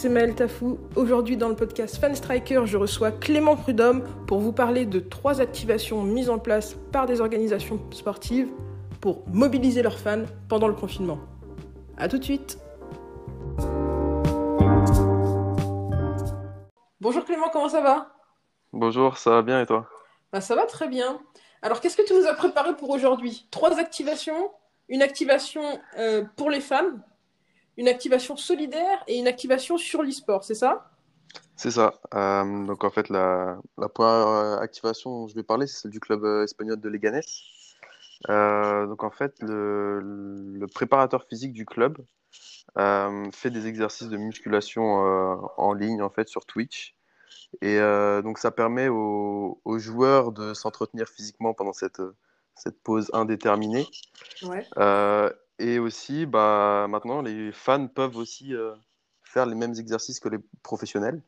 c'est Maël Tafou. Aujourd'hui dans le podcast Fan Striker, je reçois Clément Prudhomme pour vous parler de trois activations mises en place par des organisations sportives pour mobiliser leurs fans pendant le confinement. A tout de suite Bonjour Clément, comment ça va? Bonjour, ça va bien et toi? Bah, Ça va très bien. Alors qu'est-ce que tu nous as préparé pour aujourd'hui? Trois activations, une activation euh, pour les fans, une activation solidaire et une activation sur l'e-sport, c'est ça? C'est ça. Euh, donc en fait, la, la première euh, activation dont je vais parler, c'est celle du club euh, espagnol de Leganés. donc en fait, le, le, préparateur physique du club fait des exercices de musculation en ligne en fait sur Twitch. Et donc ça permet aux, aux joueurs de s'entretenir physiquement pendant cette, cette pause indéterminée. Ouais. Et aussi, bah, maintenant, les fans peuvent aussi euh, faire les mêmes exercices que les professionnels.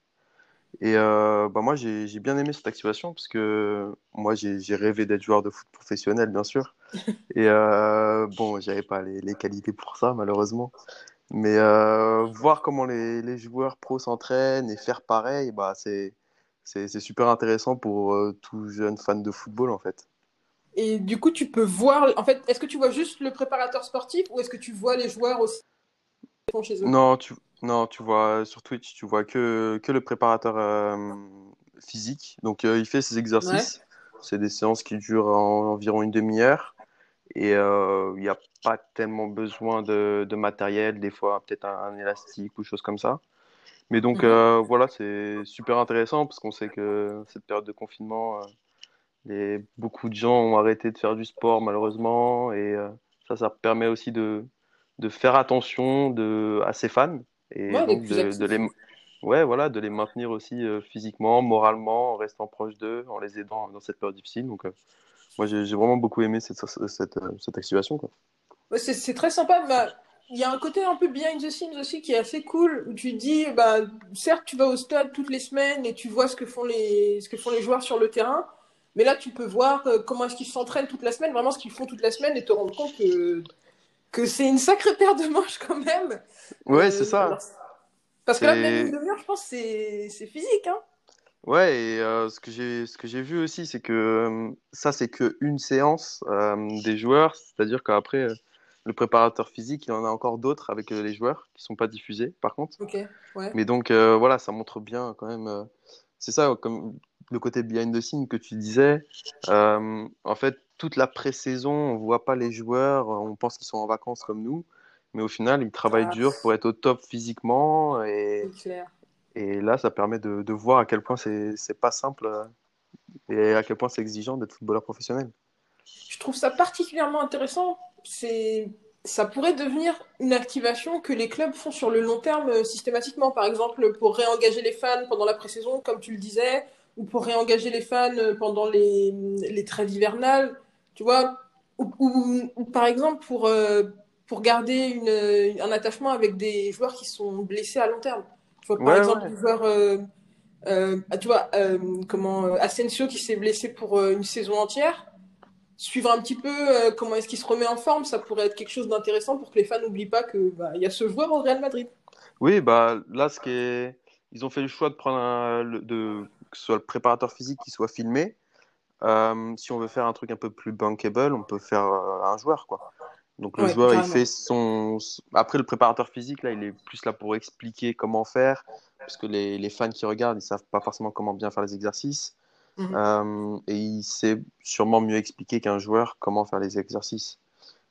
Et euh, bah, moi, j'ai bien aimé cette activation parce que moi, j'ai rêvé d'être joueur de foot professionnel, bien sûr. Et euh, bon, j'avais pas les, les, qualités pour ça, malheureusement. Mais euh, voir comment les, les joueurs pros s'entraînent et faire pareil, bah, c'est super intéressant pour tout jeune fan de football, en fait. Et du coup, tu peux voir. En fait, est-ce que tu vois juste le préparateur sportif ou est-ce que tu vois les joueurs aussi chez eux? Non, tu, non, tu vois sur Twitch, tu vois que, que le préparateur euh, physique. Donc, euh, il fait ses exercices. Ouais. C'est des séances qui durent en, environ une demi-heure. Et euh, il n'y a pas tellement besoin de, de matériel, des fois peut-être un, un, élastique ou chose comme ça. Mais donc, -hmm. voilà, c'est super intéressant parce qu'on sait que cette période de confinement beaucoup de gens ont arrêté de faire du sport malheureusement et euh, ça, ça permet aussi de, de faire attention de, à ses fans et ouais, donc de, de, les, ouais, voilà, de les maintenir aussi euh, physiquement, moralement, en restant proche d'eux, en les aidant dans cette période difficile. Donc euh, moi j'ai vraiment beaucoup aimé cette, cette, cette activation. Quoi. Ouais, C'est très sympa. Bah... Il y a un côté un peu behind the scenes aussi qui est assez cool où tu dis, bah, certes, tu vas au stade toutes les semaines et tu vois ce que font les, ce que font les joueurs sur le terrain, mais là, tu peux voir euh, comment est-ce qu'ils s'entraînent toute la semaine, vraiment ce qu'ils font toute la semaine, et te rendre compte que, que c'est une sacrée paire de manches quand même. Ouais, euh, c'est ça. Alors, parce que là, même une demi-heure, je pense, c'est physique. Hein ouais, et euh, ce que j'ai vu aussi, c'est que euh, ça, c'est qu'une séance des joueurs, c'est-à-dire qu'après, le préparateur physique, il en a encore d'autres avec les joueurs qui ne sont pas diffusés, par contre. Ok, ouais. Mais donc, voilà, ça montre bien quand même. C'est ça, comme le côté behind the scene que tu disais, euh, en fait, toute la pré-saison, on voit pas les joueurs, on pense qu'ils sont en vacances comme nous, mais au final, ils travaillent ah. dur pour être au top physiquement. Et, et là, ça permet de, de voir à quel point c'est pas simple euh, et à quel point c'est exigeant d'être footballeur professionnel. Je trouve ça particulièrement intéressant. C'est ça pourrait devenir une activation que les clubs font sur le long terme euh, systématiquement. Par exemple, pour réengager les fans pendant la pré-saison, comme tu le disais, ou pour réengager les fans pendant les, les trêves hivernales, tu vois, ou, ou, ou par exemple pour, euh, pour garder une, un attachement avec des joueurs qui sont blessés à long terme. Tu vois, par ouais, exemple, ouais. euh, euh, tu vois, euh, comment, Asensio qui s'est blessé pour euh, une saison entière, suivre un petit peu euh, comment est-ce qu'il se remet en forme, ça pourrait être quelque chose d'intéressant pour que les fans n'oublient pas qu'il bah, y a ce joueur au Real Madrid. Oui, bah là, ce qui est... ils ont fait le choix de prendre un, de que ce soit le préparateur physique qui soit filmé. Euh, si on veut faire un truc un peu plus bankable, on peut faire euh, un joueur, quoi. Donc le ouais, joueur, carrément. il fait son. Après, le préparateur physique, là, il est plus là pour expliquer comment faire, parce que les, les fans qui regardent, ils savent pas forcément comment bien faire les exercices. Mhm. Euh, et il sait sûrement mieux expliquer qu'un joueur comment faire les exercices.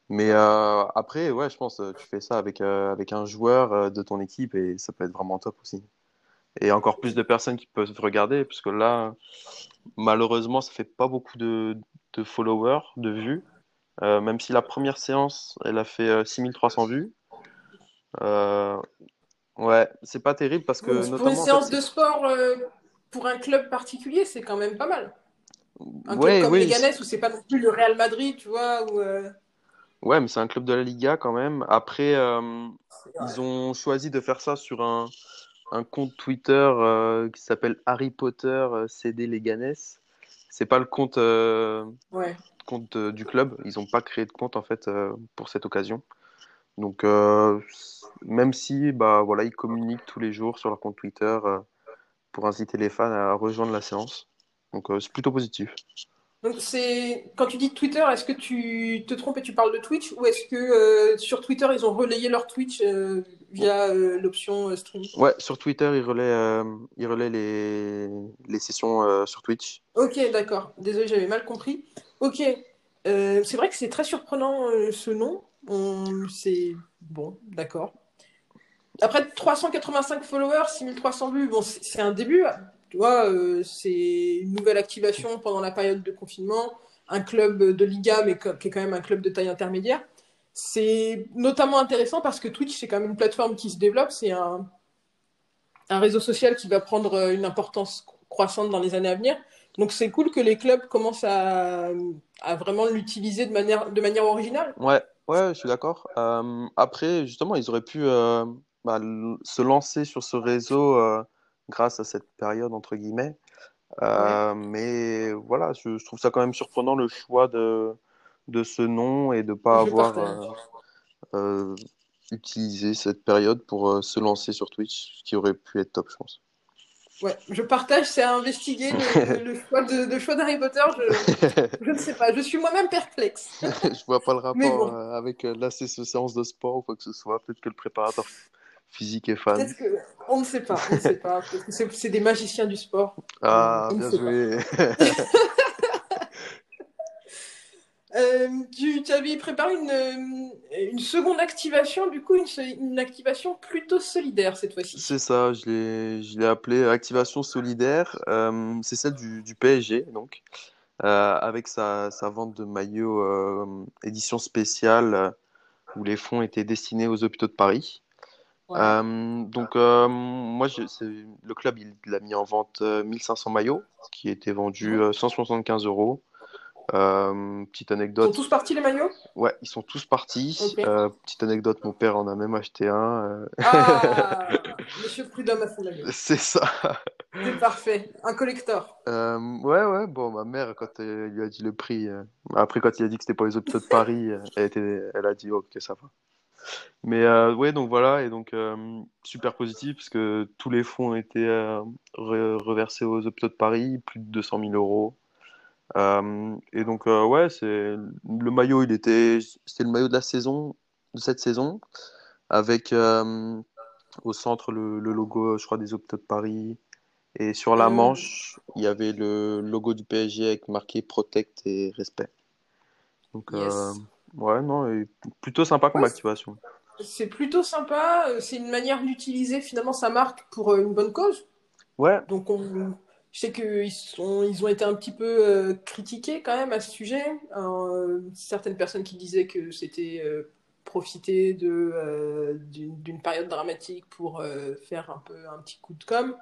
Mais euh, après, ouais, je pense, tu fais ça avec, euh, avec un joueur de ton équipe et ça peut être vraiment top aussi et encore plus de personnes qui peuvent regarder, parce que là, malheureusement, ça fait pas beaucoup de, de followers, de vues. Euh, même si la première séance, elle a fait euh, 6300 vues. Euh, Ouais, c'est pas terrible parce que notamment. Pour une séance de sport, pour un club particulier, c'est quand même pas mal. Un club comme Leganés où c'est pas non plus le Real Madrid, tu vois. Où, Ouais, mais c'est un club de la Liga quand même. Après, ils ont choisi de faire ça sur un, un compte Twitter euh, qui s'appelle Harry Potter euh, CD Leganes. C'est pas le compte, euh, compte du club. Ils n'ont pas créé de compte en fait pour cette occasion. Donc même si bah voilà ils communiquent tous les jours sur leur compte Twitter pour inciter les fans à rejoindre la séance. Donc c'est plutôt positif. Donc c'est quand tu dis Twitter, est-ce que tu te trompes et tu parles de Twitch ou est-ce que euh, sur Twitter ils ont relayé leur Twitch euh, via euh, l'option stream? Ouais, sur Twitter ils relaient, ils relaient les, les sessions sur Twitch. Ok, d'accord. Désolé, j'avais mal compris. Ok, c'est vrai que c'est très surprenant ce nom. On... C'est bon, d'accord. Après 385 followers, 6300 vues, bon, c'est un début. Tu vois, euh, c'est une nouvelle activation pendant la période de confinement, un club de Liga, mais qui est quand même un club de taille intermédiaire. C'est notamment intéressant parce que Twitch, c'est quand même une plateforme qui se développe, c'est un, réseau social qui va prendre euh, une importance croissante dans les années à venir. Donc c'est cool que les clubs commencent à, vraiment l'utiliser de manière, de manière originale. Ouais, ouais, je suis d'accord. Euh, après, justement, ils auraient pu bah, se lancer sur ce réseau grâce à cette période, entre guillemets. Euh, mais voilà, je, trouve ça quand même surprenant le choix de, de ce nom et de ne pas avoir euh, euh, utilisé cette période pour se lancer sur Twitch, ce qui aurait pu être top, je pense. Ouais, je partage, c'est à investiguer le, choix de, choix d'Harry Potter. Je, ne sais pas, je suis moi-même perplexe. je vois pas le rapport avec la séance de sport ou quoi que ce soit. Peut-être que le préparateur physique et fan que... On ne sait pas, on ne sait pas. c'est des magiciens du sport. Ah, bien joué. Euh, tu, tu, avais préparé une, une, seconde activation, du coup, une, une activation plutôt solidaire cette fois-ci. C'est ça, je l'ai appelé activation solidaire. Euh, c'est celle du, du, PSG, donc, euh, avec sa, sa, vente de maillots édition spéciale où les fonds étaient destinés aux hôpitaux de Paris. Euh, donc, euh, moi, je, le club, il, il, a mis en vente 1500 euh, maillots, qui étaient vendus 175 euros. petite anecdote. Ils sont tous partis les maillots? Ouais, ils sont tous partis. petite anecdote, mon père en a même acheté un. Ah Monsieur Prudhomme a son maillot. C'est ça. C'est parfait. Un collector. ouais, ouais. Bon, ma mère, quand elle lui a dit le prix, après, quand il a dit que c'était pour les hôpitaux de Paris, elle, était, elle a dit, ok, ça va. Mais euh, ouais, donc voilà, et donc euh, super positif parce que tous les fonds ont été euh, reversés aux hôpitaux de Paris, plus de 200 000 euros. et donc ouais, c'est le maillot, il était, c'était le maillot de la saison, de cette saison, avec au centre le, logo, je crois, des hôpitaux de Paris. Et sur la manche, il y avait le logo du PSG avec marqué Protect et Respect. Donc, Ouais, non, plutôt sympa comme activation. C'est plutôt sympa. Euh, c'est une manière d'utiliser finalement sa marque pour euh, une bonne cause. Ouais. Donc, on... je sais qu'ils sont... ils ont été un petit peu euh, critiqués quand même à ce sujet. certaines personnes qui disaient que c'était profiter de, d'une période dramatique pour faire un peu un petit coup de com'.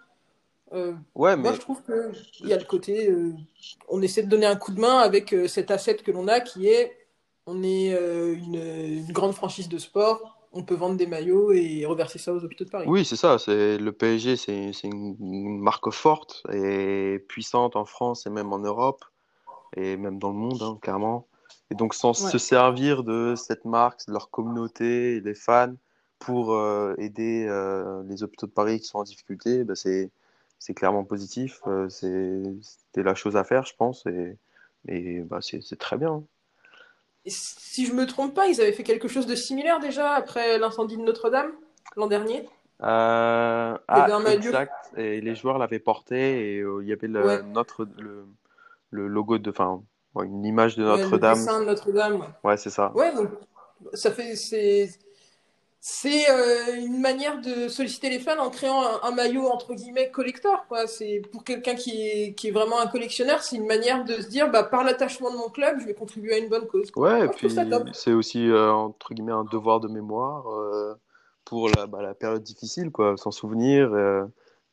ouais, mais... Moi, je trouve qu'il y a le côté, on essaie de donner un coup de main avec cet asset que l'on a qui est on est euh, une, grande franchise de sport, on peut vendre des maillots et reverser ça aux hôpitaux de Paris. Oui, c'est ça. C'est le PSG, c'est une, marque forte et puissante en France et même en Europe et même dans le monde, hein, clairement. Et donc, sans se servir de cette marque, de leur communauté, les fans, pour euh, aider euh, les hôpitaux de Paris qui sont en difficulté, bah, c'est clairement positif. C'était la chose à faire, je pense, et, et bah, c'est très bien si je me trompe pas, ils avaient fait quelque chose de similaire déjà après l'incendie de Notre-Dame l'an dernier. Euh... Ah, exact. Et les joueurs l'avaient porté et euh, il y avait le, notre, le, le, logo de, enfin, une image de Notre-Dame. Ouais, de Notre-Dame. Ouais, c'est ça. Ouais, donc ça fait, c'est, c'est euh, une manière de solliciter les fans en créant un, maillot entre guillemets collector. Quoi. C'est pour quelqu'un qui est, qui est vraiment un collectionneur, c'est une manière de se dire bah, par l'attachement de mon club, je vais contribuer à une bonne cause. Ouais, et puis c'est aussi euh, entre guillemets un devoir de mémoire euh, pour la, bah, la période difficile, quoi, s'en souvenir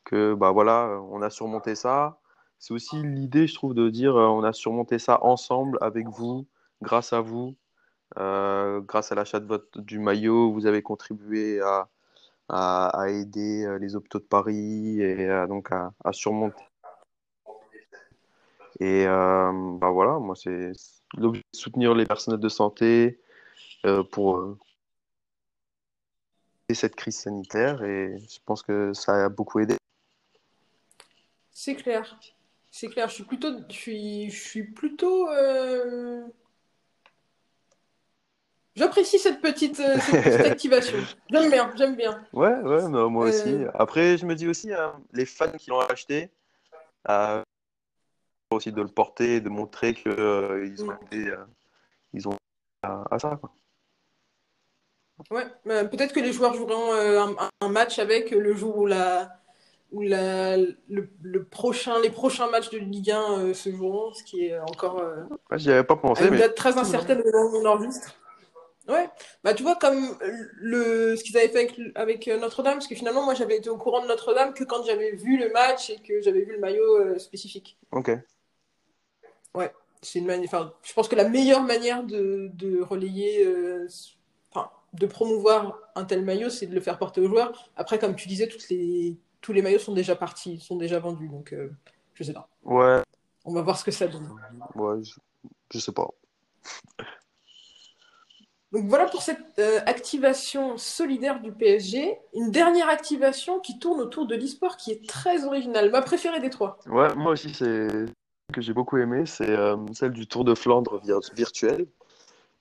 que bah voilà, on a surmonté ça. C'est aussi l'idée, je trouve, de dire on a surmonté ça ensemble avec vous, grâce à vous, euh, grâce à l'achat de votre du maillot, vous avez contribué à, aider euh, les hôpitaux de Paris et donc à, surmonter. Et euh, bah voilà, moi c'est l'objet de soutenir les personnels de santé pour cette crise sanitaire et je pense que ça a beaucoup aidé. C'est clair. C'est clair. Je suis plutôt, je suis, plutôt. J'apprécie cette petite, euh, cette petite activation. J'aime bien, j'aime bien. Ouais, ouais, moi aussi. Euh, Après, je me dis aussi, hein, les fans qui l'ont acheté, euh, aussi de le porter, de montrer que euh, ils ont aidé, euh, ils ont à, à ça, quoi. Ouais, euh, peut-être que les joueurs joueront un, un match avec le jour où la, où la, le, le prochain, les prochains matchs de Ligue 1 euh, se joueront, ce qui est encore Ouais, j'y avais pas pensé, une mais date très incertaine au moment où on enregistre. Ouais, bah tu vois comme le ce qu'ils avaient fait avec, avec Notre-Dame, parce que finalement moi j'avais été au courant de Notre-Dame que quand j'avais vu le match et que j'avais vu le maillot euh, spécifique. Ok. Ouais, c'est une manière, enfin, je pense que la meilleure manière de, de relayer, euh, enfin, de promouvoir un tel maillot, c'est de le faire porter aux joueurs. Après, comme tu disais, toutes les, tous les maillots sont déjà partis, sont déjà vendus, donc euh, je sais pas. Ouais, On va voir ce que ça donne. ouais, je, je sais pas. Donc voilà pour cette euh, activation solidaire du PSG. Une dernière activation qui tourne autour de l'e-sport qui est très originale. Ma préférée des trois. Ouais, moi aussi, c'est que j'ai beaucoup aimé, c'est euh, celle du Tour de Flandre vir- virtuel.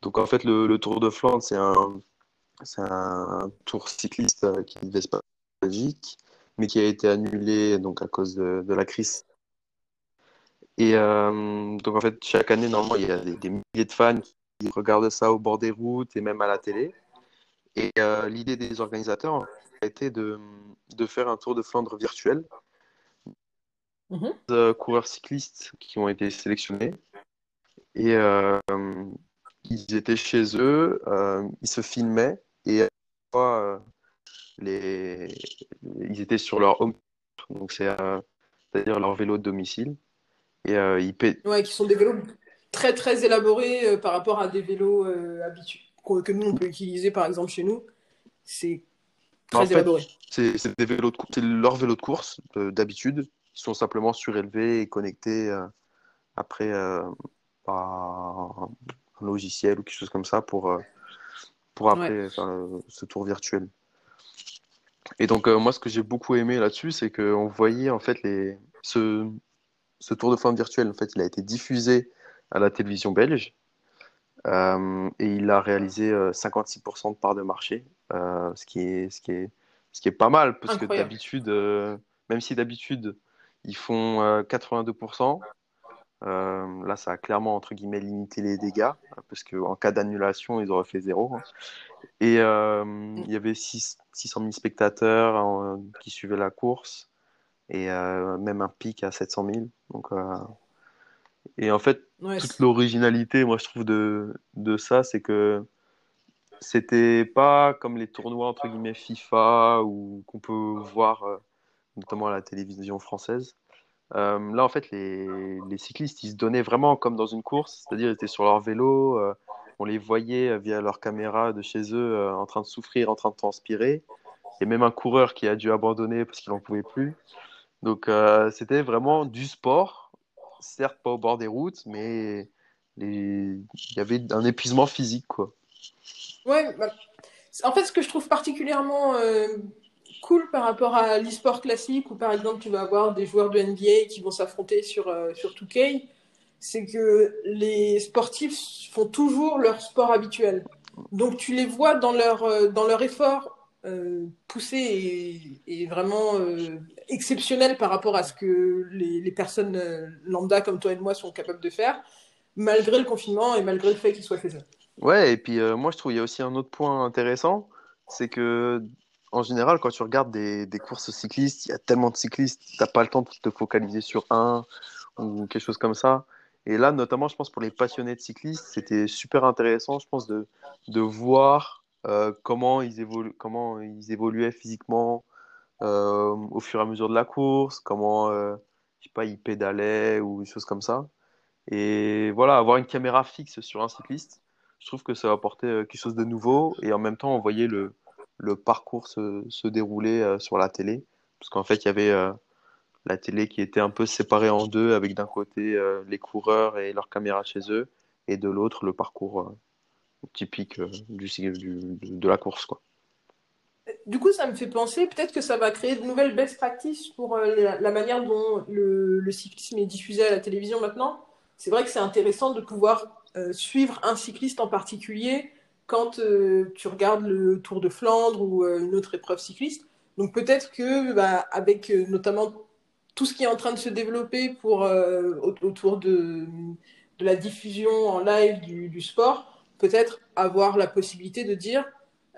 Donc en fait, le, Tour de Flandre, c'est un, tour cycliste euh, qui devait se passer mais qui a été annulé donc à cause de, la crise. Et donc en fait, chaque année, normalement, il y a des, milliers de fans regardent ça au bord des routes et même à la télé. Et euh, l'idée des organisateurs a été de, de faire un Tour de Flandre virtuel. Mhm. Euh, coureurs cyclistes qui ont été sélectionnés et euh, ils étaient chez eux, euh, ils se filmaient et à chaque fois, les... ils étaient sur leur home, donc c'est c'est-à-dire leur vélo de domicile et ils paient Ouais, qui sont des vélos très très élaborés euh, par rapport à des vélos euh, habituels que nous on peut utiliser par exemple chez nous. C'est En très fait, élaboré. c'est des vélos de course, c'est leur vélo de course euh, d'habitude. Ils sont simplement surélevés et connectés après par un logiciel ou quelque chose comme ça pour, pour Ouais. après faire ce tour virtuel. Et donc, euh, moi, ce que j'ai beaucoup aimé là-dessus, c'est qu'on voyait en fait les... ce, ce tour de forme virtuel. En fait, il a été diffusé à la télévision belge euh, et il a réalisé euh, 56% de part de marché, euh, ce qui est, ce qui est, ce qui est pas mal parce que d'habitude, euh, même si d'habitude ils font euh, 82%, euh, là ça a clairement entre guillemets limité les dégâts parce qu'en cas d'annulation ils auraient fait zéro. hein. Et euh, il y avait six- 600 000 spectateurs euh, qui suivaient la course et euh, même un pic à 700 000. Donc, euh, et en fait, Ouais, toute l'originalité, moi, je trouve, de, de ça, c'est que c'était pas comme les tournois, entre guillemets, FIFA ou qu'on peut voir euh, notamment à la télévision française. Euh, là, en fait, les, les cyclistes, ils se donnaient vraiment comme dans une course, c'est-à-dire ils étaient sur leur vélo, euh, on les voyait via leur caméra de chez eux en train de souffrir, en train de transpirer. Il y a même un coureur qui a dû abandonner parce qu'il n'en pouvait plus. Donc, c'était vraiment du sport, certes pas au bord des routes, mais il y avait un épuisement physique, quoi. ouais, bah, en fait, ce que je trouve particulièrement euh, cool par rapport à l'e-sport classique, où par exemple tu vas avoir des joueurs de NBA qui vont s'affronter sur, euh, sur 2K, c'est que les sportifs font toujours leur sport habituel. Donc tu les vois dans leur, euh, dans leur effort euh, poussé et, vraiment euh, exceptionnel par rapport à ce que les, personnes euh, lambda comme toi et moi sont capables de faire, malgré le confinement et malgré le fait qu'ils soient chez eux. Ouais, et puis euh, moi je trouve il y a aussi un autre point intéressant, c'est que en général quand tu regardes des, des courses cyclistes, il y a tellement de cyclistes, t'as pas le temps de te focaliser sur un ou quelque chose comme ça. Et là, notamment, je pense pour les passionnés de cyclistes, c'était super intéressant, je pense, de, de voir comment, ils évoluent, comment ils évoluaient physiquement au fur et à mesure de la course, comment je sais pas, ils pédalaient ou des choses comme ça. Et voilà, avoir une caméra fixe sur un cycliste, je trouve que ça va quelque chose de nouveau et en même temps, on voyait le, le parcours se, se dérouler sur la télé. Parce qu'en fait, il y avait la télé qui était un peu séparée en deux, avec d'un côté euh, les coureurs et leurs caméras chez eux, et de l'autre le parcours euh, typique euh, du, de la course. Quoi. Du coup, ça me fait penser, peut-être que ça va créer de nouvelles best practices pour la, manière dont le, cyclisme est diffusé à la télévision maintenant. C'est vrai que c'est intéressant de pouvoir suivre un cycliste en particulier quand tu regardes le Tour de Flandre ou une autre épreuve cycliste. Donc peut-être que, bah, avec notamment tout ce qui est en train de se développer pour, euh, autour de, la diffusion en live du, du sport, peut-être avoir la possibilité de dire,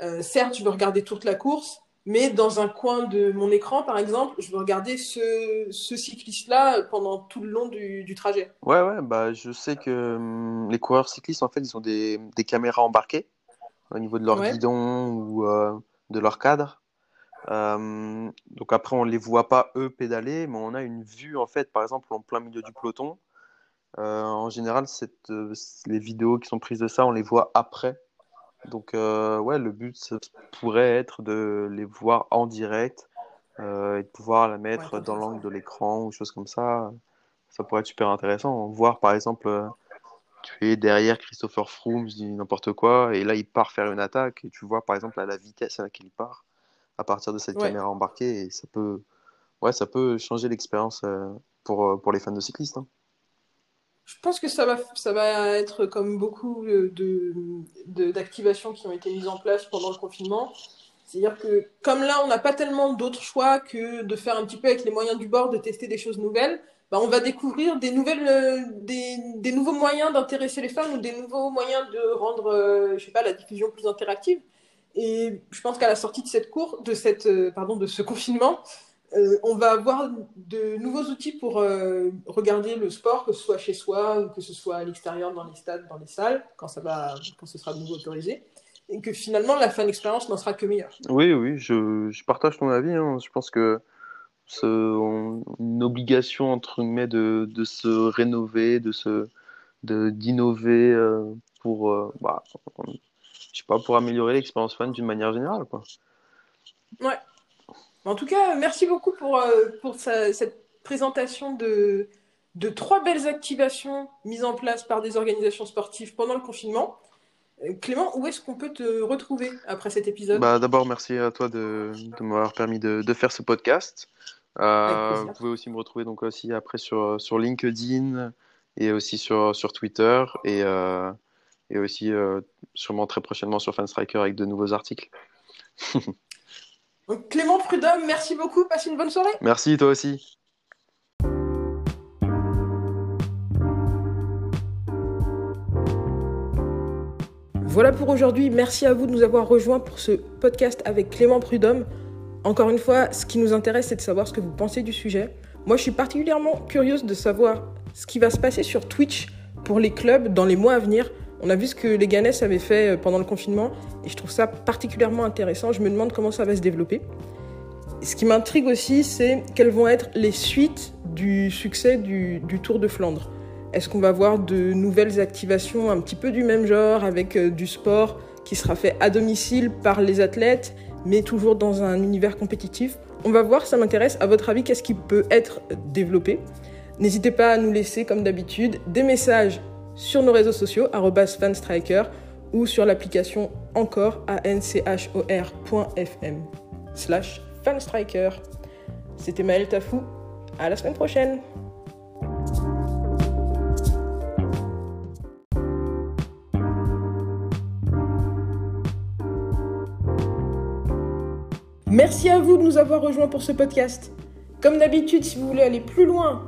euh, certes, je veux regarder toute la course, mais dans un coin de mon écran, par exemple, je veux regarder ce, ce cycliste-là pendant tout le long du, du, trajet. Ouais, ouais, bah, je sais que hum, les coureurs cyclistes, en fait, ils ont des, des caméras embarquées au niveau de leur guidon ou euh, de leur cadre. Euh, donc après, on les voit pas eux pédaler, mais on a une vue en fait, par exemple, en plein milieu du peloton. Euh, en général, euh, les vidéos qui sont prises de ça, on les voit après. Donc ouais, le but ça pourrait être de les voir en direct et de pouvoir la mettre dans l'angle de l'écran ou choses comme ça. Ça pourrait être super intéressant. Voir par exemple, tu es derrière Christopher Froome, je dis n'importe quoi, et là il part faire une attaque et tu vois par exemple à la vitesse à laquelle il part à partir de cette caméra embarquée et ça peut, ouais, ça peut changer l'expérience euh, pour, euh, pour les fans de cyclistes. Hein. Je pense que ça va, ça va être comme beaucoup d'activations de, qui ont été mises en place pendant le confinement. C'est-à-dire que comme là, on n'a pas tellement d'autres choix que de faire un petit peu avec les moyens du bord, de tester des choses nouvelles, bah, on va découvrir des, nouvelles, euh, des, des nouveaux moyens d'intéresser les fans ou des nouveaux moyens de rendre je sais pas, la diffusion plus interactive. Et je pense qu'à la sortie de cette de cette, euh, pardon, de ce confinement, euh, on va avoir de nouveaux outils pour euh, regarder le sport, que ce soit chez soi ou que ce soit à l'extérieur, dans les stades, dans les salles, quand ça va, quand ce sera de nouveau autorisé, et que finalement la fin d'expérience n'en sera que meilleure. Oui, oui, je, je partage ton avis. Hein. Je pense que c'est une obligation entre guillemets de, de se rénover, de se, d'innover pour, bah, je sais pas, pour améliorer l'expérience fan d'une manière générale. Quoi. Ouais. En tout cas, merci beaucoup pour, euh, pour cette présentation de, de trois belles activations mises en place par des organisations sportives pendant le confinement. Euh, Clément, où est-ce qu'on peut te retrouver après cet épisode? Bah, D'abord, merci à toi de, de m'avoir permis de, de, faire ce podcast. Euh, vous pouvez aussi me retrouver donc aussi après sur, sur LinkedIn et aussi sur, sur Twitter. Et, euh, et aussi euh, sûrement très prochainement sur Fanstriker avec de nouveaux articles. Donc, Clément Prudhomme, merci beaucoup, passe une bonne soirée. Merci, toi aussi. Voilà pour aujourd'hui. Merci à vous de nous avoir rejoints pour ce podcast avec Clément Prudhomme. Encore une fois, ce qui nous intéresse, c'est de savoir ce que vous pensez du sujet. Moi, je suis particulièrement curieuse de savoir ce qui va se passer sur Twitch pour les clubs dans les mois à venir. On a vu ce que les Ganes avaient fait euh, pendant le confinement et je trouve ça particulièrement intéressant. Je me demande comment ça va se développer. Ce qui m'intrigue aussi, c'est quelles vont être les suites du succès du, Tour de Flandre. Est-ce qu'on va voir de nouvelles activations un petit peu du même genre avec euh, du sport qui sera fait à domicile par les athlètes, mais toujours dans un univers compétitif? On va voir, ça m'intéresse. À votre avis, qu'est-ce qui peut être développé? N'hésitez pas à nous laisser, comme d'habitude, des messages sur nos réseaux sociaux, fanstriker, ou sur l'application encore à nchor.fm slash fanstriker. C'était Maël Tafou. À la semaine prochaine. Merci à vous de nous avoir rejoints pour ce podcast. Comme d'habitude, si vous voulez aller plus loin